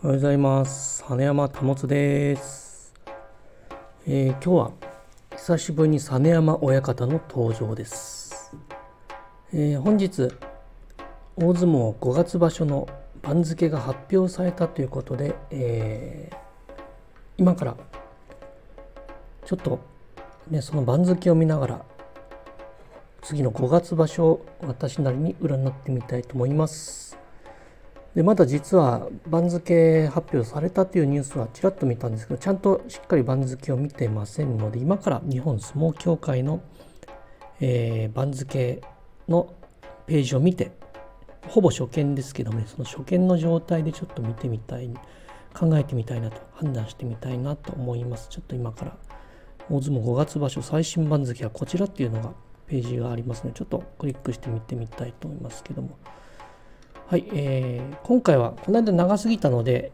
おはようございます。羽山保です、えー今日は久しぶりに実山親方の登場です。えー本日大相撲5月場所の番付が発表されたということで、えー今からちょっとねその番付を見ながら次の5月場所を私なりに占ってみたいと思います。でまだ実は番付発表されたというニュースはちらっと見たんですけどちゃんとしっかり番付を見てませんので今から日本相撲協会の、えー番付のページを見てほぼ初見ですけどもねその初見の状態でちょっと見てみたい考えてみたいなと判断してみたいなと思います。ちょっと今から大相撲5月場所最新番付はこちらっていうのがページがありますのでちょっとクリックして見てみたいと思いますけども。はい、えー今回はこの間長すぎたので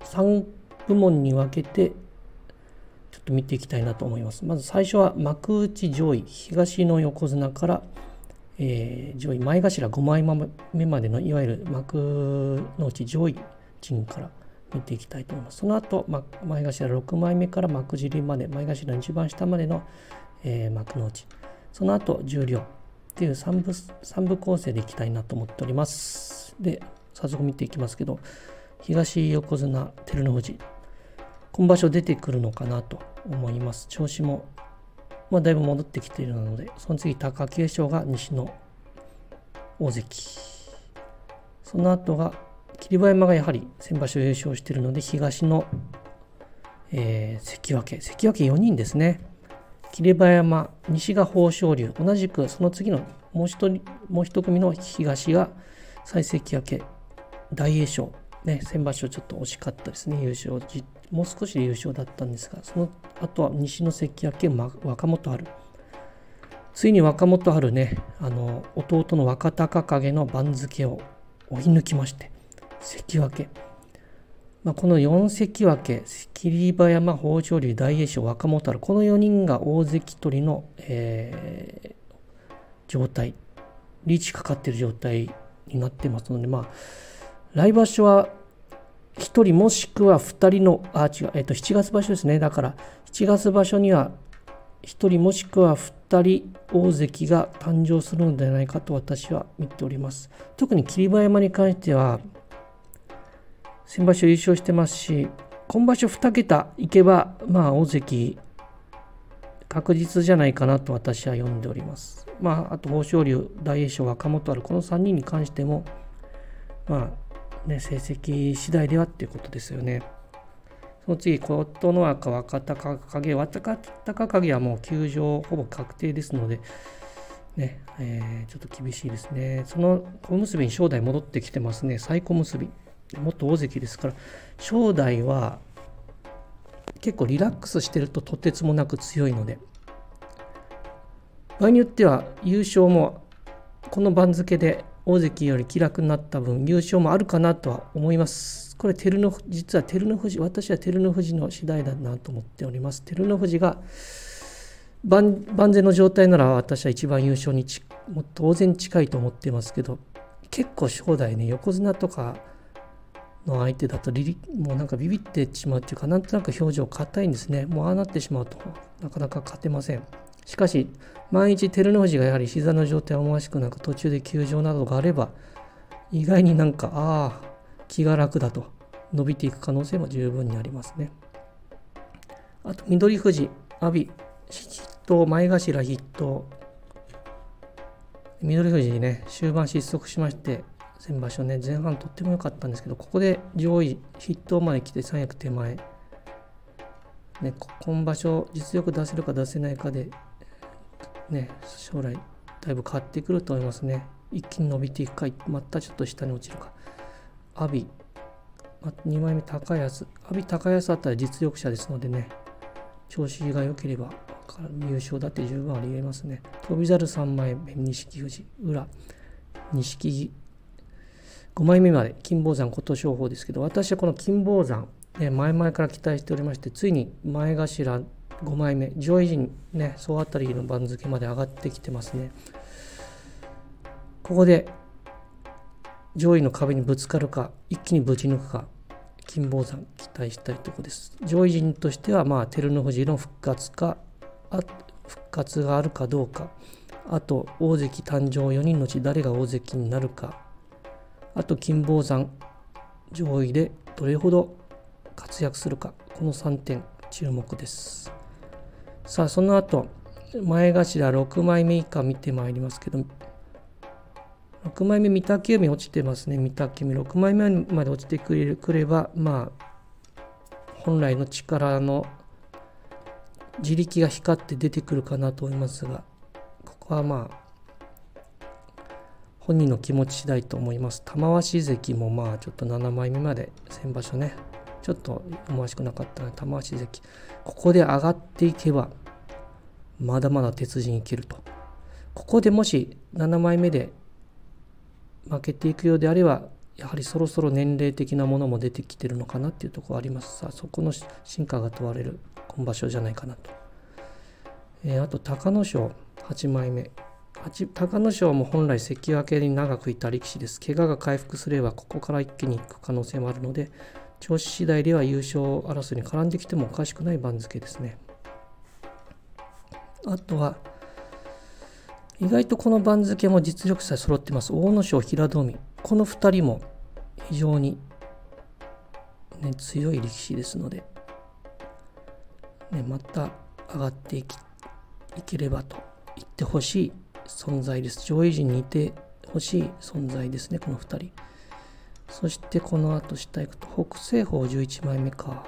3部門に分けてちょっと見ていきたいなと思います。まず最初は幕内上位東の横綱から、えー上位前頭5枚目までのいわゆる幕内上位陣から見ていきたいと思います。その後、ま、前頭6枚目から幕尻まで前頭の一番下までの、えー幕内その後十両っていう3部 ,3 部構成でいきたいなと思っております。で、早速見ていきますけど、東横綱照ノ富士、今場所出てくるのかなと思います。調子も、まあ、だいぶ戻ってきているので、その次、貴景勝が西の大関。その後が、霧馬山がやはり先場所優勝しているので、東の、えー関脇、関脇4人ですね。霧馬山、西が豊昇龍、同じくその次のもう一人もう一組の東が最関脇、大栄翔、ね、先場所ちょっと惜しかったですね、優勝、もう少しで優勝だったんですが、その後は西の関脇、ま若元春。ついに若元春ね、あの弟の若隆景の番付を追い抜きまして、関脇。まあ、この4関脇、霧馬山、豊昇龍、大栄翔、若元春、この4人が大関取りの、えー状態、リーチかかっている状態になってますので、まあ、来場所は1人もしくは2人の、あ、違う、えっと、7月場所ですね。だから、7月場所には1人もしくは2人大関が誕生するのではないかと私は見ております。特に霧馬山に関しては、先場所優勝してますし、今場所2桁いけば、まあ、大関確実じゃないかなと私は読んでおります。まあ、あと豊昇龍、大栄翔、若元春、この3人に関しても、まあ、ね、成績次第ではっていうことですよね。その次、琴ノ若、若隆景、若隆景はもう休場ほぼ確定ですので、ね、えーちょっと厳しいですね。その小結に正代戻ってきてますね。最小結び。もっと大関ですから、正代は結構リラックスしてるととてつもなく強いので、場合によっては優勝もこの番付で大関より気楽になった分優勝もあるかなとは思います。これ照ノ実は照ノ富士私は照ノ富士の次第だなと思っております。照ノ富士が万万全の状態なら私は一番優勝にちも当然近いと思ってますけど結構正代ね横綱とかの相手だとリリもうなんかビビってしまうっていうかなんとなく表情硬いんですね。もうああなってしまうと。なかなか勝てません。しかし万一照ノ富士がやはり膝の状態思わしくなく途中で休場などがあれば意外になんかああ気が楽だと。伸びていく可能性も十分にありますね。あと緑富士阿炎筆頭前頭筆頭緑富士ね終盤失速しまして先場所ね前半とっても良かったんですけどここで上位筆頭まで来て三役手前。ね今場所実力出せるか出せないかでね将来だいぶ変わってくると思いますね。一気に伸びていくかまたちょっと下に落ちるか。阿炎。ま2枚目高安。阿炎高安あったら実力者ですのでね調子が良ければ優勝だって十分ありえますね。翔猿3枚目錦富士。宇良。錦木。5枚目まで金峰山琴勝峰ですけど私はこの金峰山、ね、前々から期待しておりましてついに前頭5枚目上位陣ね総当たりの番付まで上がってきてますねここで上位の壁にぶつかるか一気にぶち抜くか金峰山期待したいところです。上位陣としては、まあ、照ノ富士の復活か、あ復活があるかどうか、あと大関誕生4人のうち誰が大関になるか、あと金峰山上位でどれほど活躍するか、この3点注目です。さあ、その後、前頭6枚目以下見てまいりますけど、6枚目、御嶽海落ちてますね、御嶽海。6枚目まで落ちてくれくれば、まあ、本来の力の自力が光って出てくるかなと思いますが、ここはまあ、本人の気持ち次第と思います。玉鷲関もまあ、ちょっと7枚目まで先場所ね、ちょっと思わしくなかったので、玉鷲関、ここで上がっていけば、まだまだ鉄人いけると。ここでもし7枚目で負けていくようであれば、やはりそろそろ年齢的なものも出てきてるのかなっていうところありますさあそこの進化が問われる今場所じゃないかなと。えー、あと隆の勝8枚目。隆の勝も本来関脇に長くいた力士です。怪我が回復すればここから一気に行く可能性もあるので、調子次第では優勝争いに絡んできてもおかしくない番付ですね。あとは、意外とこの番付も実力者揃ってます。阿武咲、平戸海。この2人も非常に、ね、強い力士ですので、ね、また上がっていきいければと言ってほしい存在です。上位陣にいてほしい存在ですね、この2人。そしてこの後下行くと、北西方11枚目か。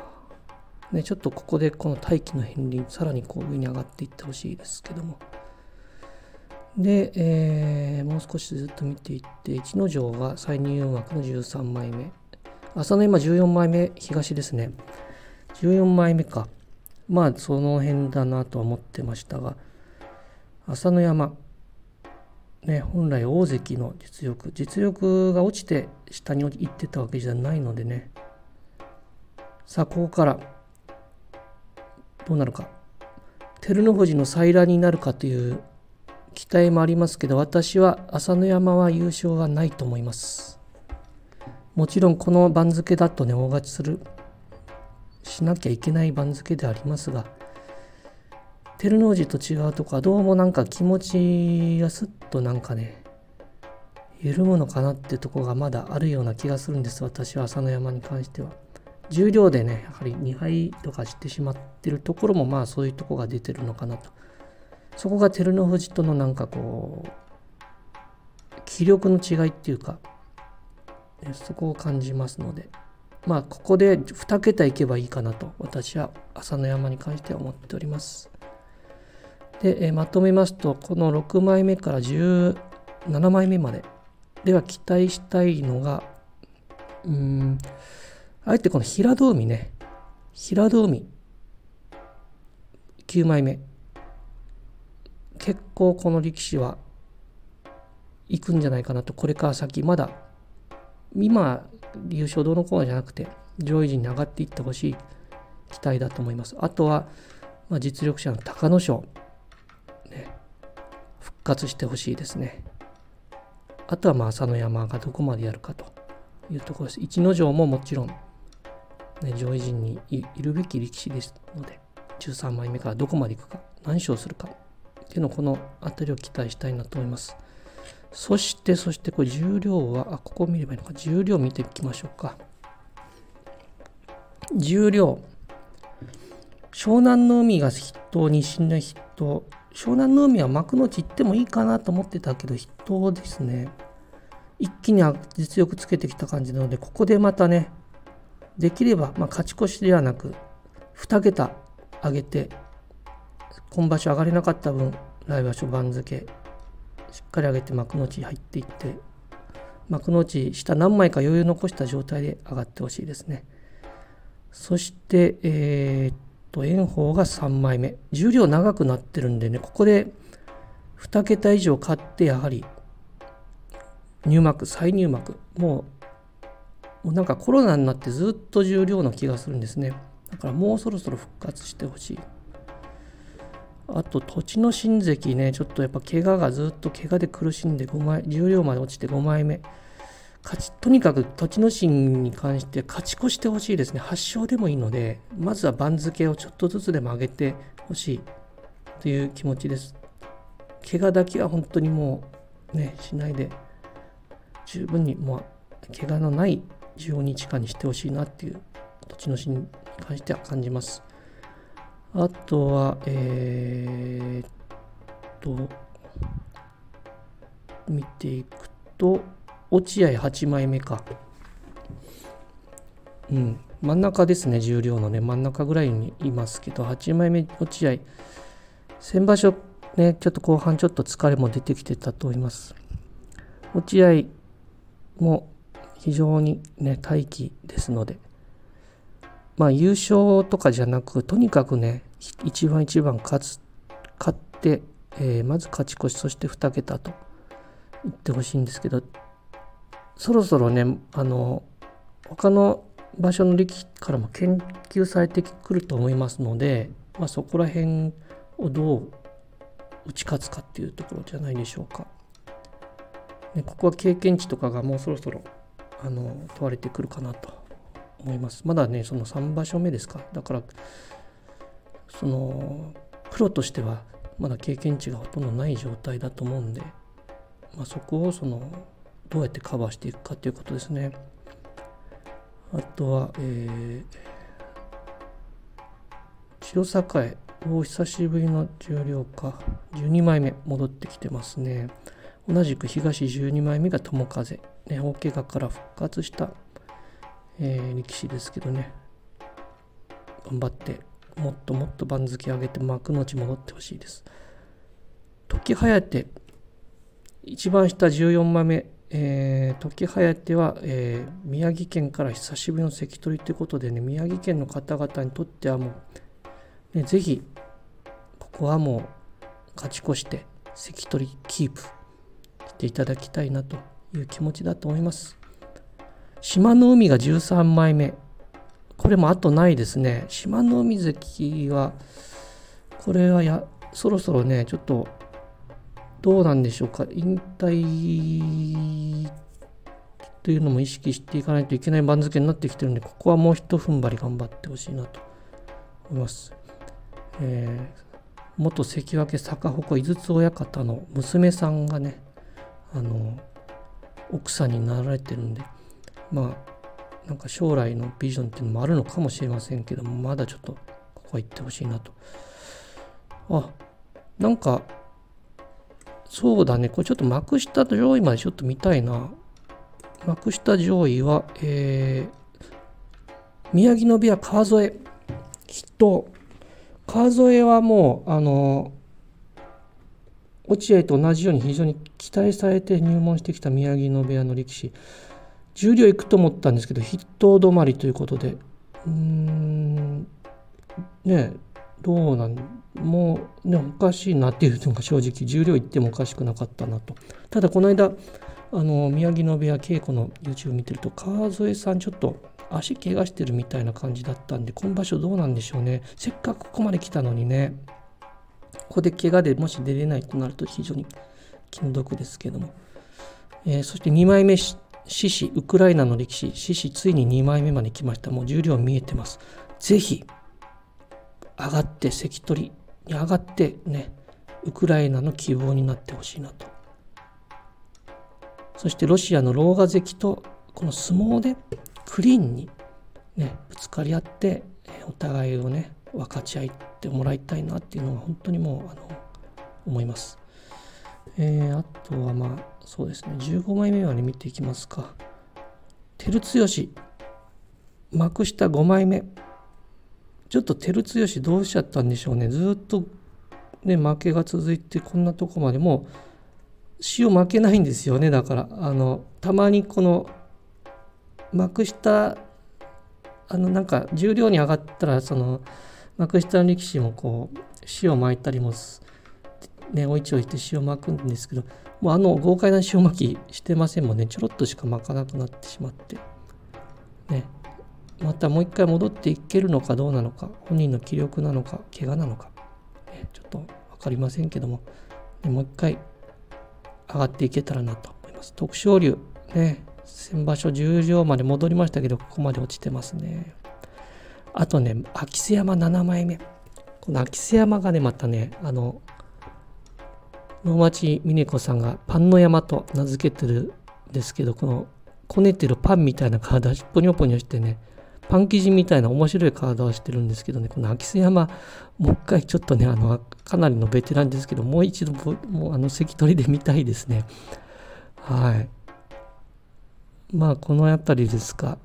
ね、ちょっとここでこの大気の片鱗、さらにこう上に上がっていってほしいですけども。で、えー、もう少しずっと見ていって、逸ノ城が再入幕の13枚目。朝の今14枚目、東ですね。14枚目か。まあ、その辺だなとは思ってましたが、朝乃山、ね、本来大関の実力、実力が落ちて下に行ってたわけじゃないのでね。さあ、ここからどうなるか。照ノ富士の再来になるかという期待もありますけど、私は朝乃山は優勝はないと思います。もちろんこの番付だとね、大勝ちする、しなきゃいけない番付でありますが、照ノ富士と違うとか、どうもなんか気持ちがすっとなんかね、緩むのかなってとこがまだあるような気がするんです、私は朝乃山に関しては。重量でね、やはり2敗とかしてしまってるところも、まあそういうとこが出てるのかなと。そこが照ノ富士とのなんかこう、気力の違いっていうか、そこを感じますので、まあ、ここで2桁いけばいいかなと、私は朝乃山に関しては思っております。で、えまとめますと、この6枚目から17枚目まで。では期待したいのが、うん、あえてこの平戸海ね、平戸海、9枚目。結構この力士は行くんじゃないかなと、これから先、まだ、今、優勝どうのこうのじゃなくて、上位陣に上がっていってほしい期待だと思います。あとは、まあ、実力者の隆の勝、活してほしいですね。あとは、まあ、朝乃山がどこまでやるかというところです。逸ノ城ももちろん、ね、上位陣にいるべき力士ですので、13枚目からどこまでいくか、何勝するか、っていうのをこの辺りを期待したいなと思います。そして、そしてこれ重量は、あ、ここを見ればいいのか。重量見ていきましょうか。重量。湘南の海が筆頭、西の筆頭。湘南の海は幕の内行ってもいいかなと思ってたけど、筆頭ですね。一気に実力つけてきた感じなので、ここでまたね、できれば、まあ、勝ち越しではなく、2桁上げて今場所上がれなかった分、来場所番付、しっかり上げて幕内入っていって、幕の内下何枚か余裕残した状態で上がってほしいですね。そして、えー、と、炎鵬が3枚目。重量長くなってるんでね、ここで2桁以上買って、やはり入幕、再入幕。もう、もうなんかコロナになってずっと重量な気がするんですね。だからもうそろそろ復活してほしい。あと、土地の新関ね、ちょっとやっぱ怪我がずっと怪我で苦しんで5枚、重量まで落ちて5枚目。勝ちとにかく栃ノ心に関して勝ち越してほしいですね。8勝でもいいので、まずは番付をちょっとずつでも上げてほしいという気持ちです。怪我だけは本当にもうね、しないで、十分にもう怪我のない15日間にしてほしいなっていう栃ノ心に関しては感じます。あとは、えー、っと、見ていくと、落合8枚目か。うん、真ん中ですね、重量のね、真ん中ぐらいにいますけど、8枚目、落合。先場所、ね、ちょっと後半ちょっと疲れも出てきてたと思います。落合も非常にね、大気ですので、まあ優勝とかじゃなく、とにかくね、一番一番勝つ、勝って、えー、まず勝ち越し、そして2桁と言ってほしいんですけど、そろそろね、あの、他の場所の力からも研究されてくると思いますので、まあ、そこら辺をどう打ち勝つかっていうところじゃないでしょうか。ね、ここは経験値とかがもうそろそろあの問われてくるかなと思います。まだね、その3場所目ですか。だから、その、プロとしてはまだ経験値がほとんどない状態だと思うんで、まあ、そこをそのどうやってカバーしていくかということですね。あとは、えー、塩栄、お久しぶりの重量か、12枚目戻ってきてますね。同じく東12枚目が友風、ね、大怪我から復活した、えー、力士ですけどね、頑張って、もっともっと番付上げて幕の内戻ってほしいです。時颯、一番下14枚目、えー、時颯は、えー、宮城県から久しぶりの関取ということでね、宮城県の方々にとってはもう、ね、ぜひ、ここはもう勝ち越して関取キープしていただきたいなという気持ちだと思います。島の海が13枚目。これもあとないですね。島の海関は、これはや、そろそろね、ちょっとどうなんでしょうか？引退というのも意識していかないといけない番付になってきてるんでここはもう一踏ん張り頑張ってほしいなと思います、えー、元関脇坂鉾井筒親方の娘さんがねあの奥さんになられてるんでまあなんか将来のビジョンっていうのもあるのかもしれませんけどまだちょっとここは行ってほしいなと。あなんかそうだね、これちょっと幕下上位までちょっと見たいな。幕下上位は、えー、宮城野部屋川添筆頭。川添はもう、あの、落合と同じように非常に期待されて入門してきた宮城野部屋の力士。重量いくと思ったんですけど、筆頭止まりということで、うーん、ねどうなんもうねおかしいなっていうのが正直重量いってもおかしくなかったなと。ただこの間あの宮城野部屋稽古の YouTube 見てると川添さんちょっと足怪我してるみたいな感じだったんで今場所どうなんでしょうね。せっかくここまで来たのにね。ここで怪我でもし出れないとなると非常に気の毒ですけども、えー、そして2枚目獅子ウクライナの歴史獅子ついに2枚目まで来ました。もう重量見えてます。ぜひ上がって関取に上がってねウクライナの希望になってほしいなとそしてロシアのローガ関とこの相撲でクリーンにねぶつかり合ってお互いをね分かち合ってもらいたいなっていうのが本当にもうあの思います。えー、あとはまあそうですね15枚目まで見ていきますか。照強幕下5枚目ちょっと照強どうしちゃったんでしょうね。ずっとね負けが続いてこんなとこまでもう塩負けないんですよね。だからあのたまにこの幕下あのなんか重量に上がったらその幕下の力士もこう塩巻いたりもねおいちおいて塩巻くんですけどもうあの豪快な塩巻きしてませんもんね。ちょろっとしか巻かなくなってしまって。ね。またもう一回戻っていけるのかどうなのか本人の気力なのか怪我なのか、ね、ちょっと分かりませんけども、もう一回上がっていけたらなと思います。徳勝龍ね先場所十両まで戻りましたけど、ここまで落ちてますね。あとね、秋瀬山7枚目。この秋瀬山がね、またね、あの、能町峰子さんがパンの山と名付けてるんですけど、このこねてるパンみたいな体、ポニョポニョしてね、パン生地みたいな面白い体をしてるんですけどね、この秋瀬山、もう一回ちょっとね、あの、かなりのベテランですけど、もう一度、もうあの、関取で見たいですね。はい。まあ、この辺りですか。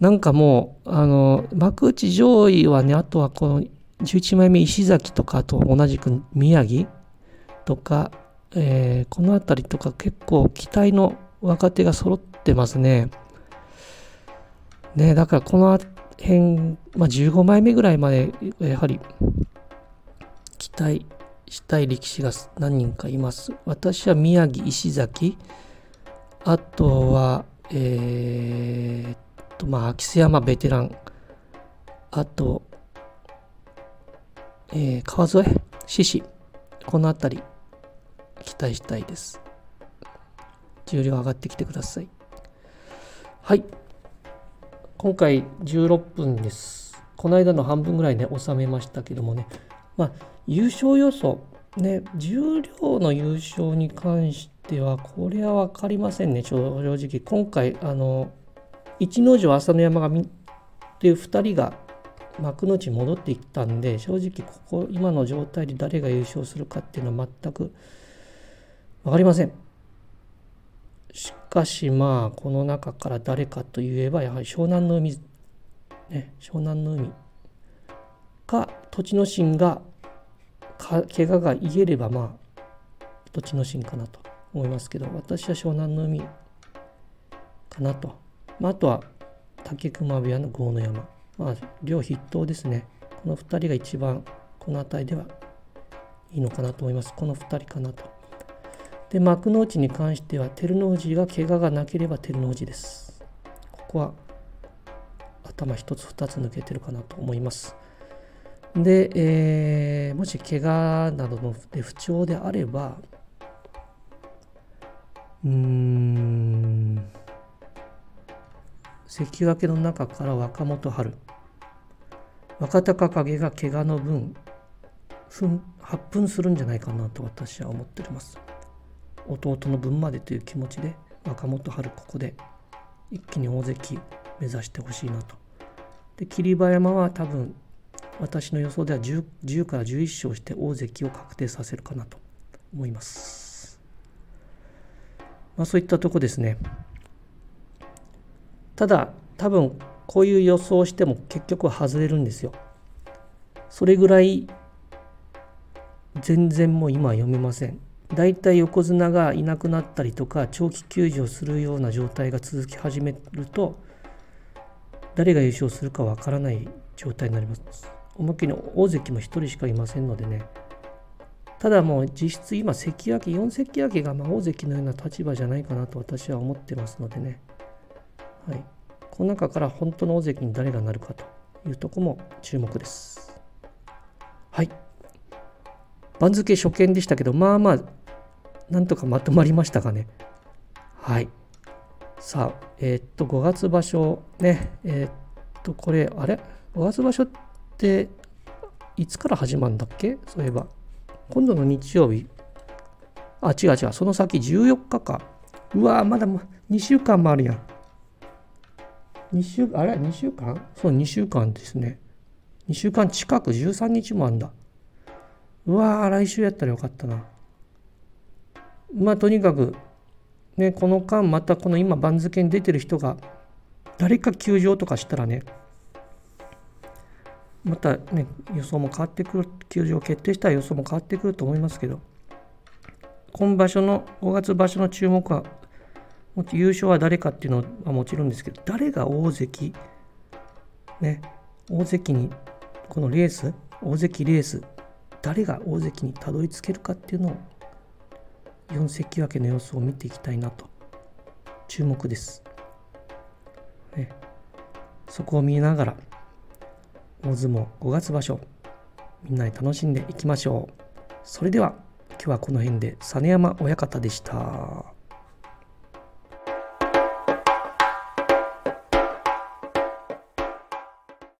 なんかもう、あの、幕内上位はね、あとはこの11枚目石崎とかあと同じく宮城とか、えー、この辺りとか結構期待の若手が揃ってますね。ね、だからこの辺、まあ、15枚目ぐらいまでやはり期待したい力士が何人かいます。私は宮城、石崎、あとは、えー、と、まあ、秋瀬山ベテラン、あと、えー、川添、獅子、この辺り、期待したいです。重量上がってきてください。はい。今回16分です。この間の半分ぐらいね、収めましたけどもね、まあ、優勝予想、ね、重量の優勝に関しては、これは分かりませんね、正直。今回、あの、逸ノ城、朝乃山がっていう2人が幕内に戻っていったんで、正直、ここ、今の状態で誰が優勝するかっていうのは全く分かりません。しかしまあこの中から誰かといえばやはり湘南の海、ね、湘南の海か栃ノ心がか怪我が癒えればまあ栃ノ心かなと思いますけど私は湘南の海かなと、まあ、あとは竹熊部屋の郷の山。まあ両筆頭ですね。この2人が一番この辺りではいいのかなと思います。この2人かなと。で幕内に関しては照ノ富士が怪我がなければ照ノ富士です。ここは頭一つ二つ抜けてるかなと思います。で、えー、もし怪我などので不調であれば、うーん、関脇の中から若元春、若隆景が怪我の分、発奮するんじゃないかなと私は思っております。弟の分までという気持ちで若元春ここで一気に大関目指してほしいなと。で霧馬山は多分私の予想では 10, 10から11勝して大関を確定させるかなと思います。まあそういったとこですね。ただ多分こういう予想しても結局は外れるんですよ。それぐらい全然もう今は読めません。大体横綱がいなくなったりとか長期休場するような状態が続き始めると誰が優勝するかわからない状態になります。思いっきり大関も1人しかいませんのでね。ただもう実質今関脇4関脇がま大関のような立場じゃないかなと私は思ってますのでね。はい。この中から本当の大関に誰がなるかというとこも注目です。はい。番付初見でしたけどまあまあなんとかまとまりましたかね。はい。さあ、えー、っと、5月場所ね、えー、っと、これ、あれ ?5 月場所って、いつから始まるんだっけ？そういえば。今度の日曜日。あ、違う違う。その先14日か。うわまだ2週間もあるやん。2週、あれ ?2 週間？そう、2週間ですね。2週間近く13日もあんだ。うわ来週やったらよかったな。まあとにかくねこの間またこの今番付に出てる人が誰か休場とかしたらねまたね予想も変わってくる休場決定したら予想も変わってくると思いますけど今場所の5月場所の注目は優勝は誰かっていうのはもちろんですけど誰が大関ね大関にこのレース大関レース誰が大関にたどり着けるかっていうのを4関脇の様子を見ていきたいなと。注目です、ね、そこを見ながら大相撲5月場所みんなで楽しんでいきましょう。それでは今日はこの辺で。実山親方でした。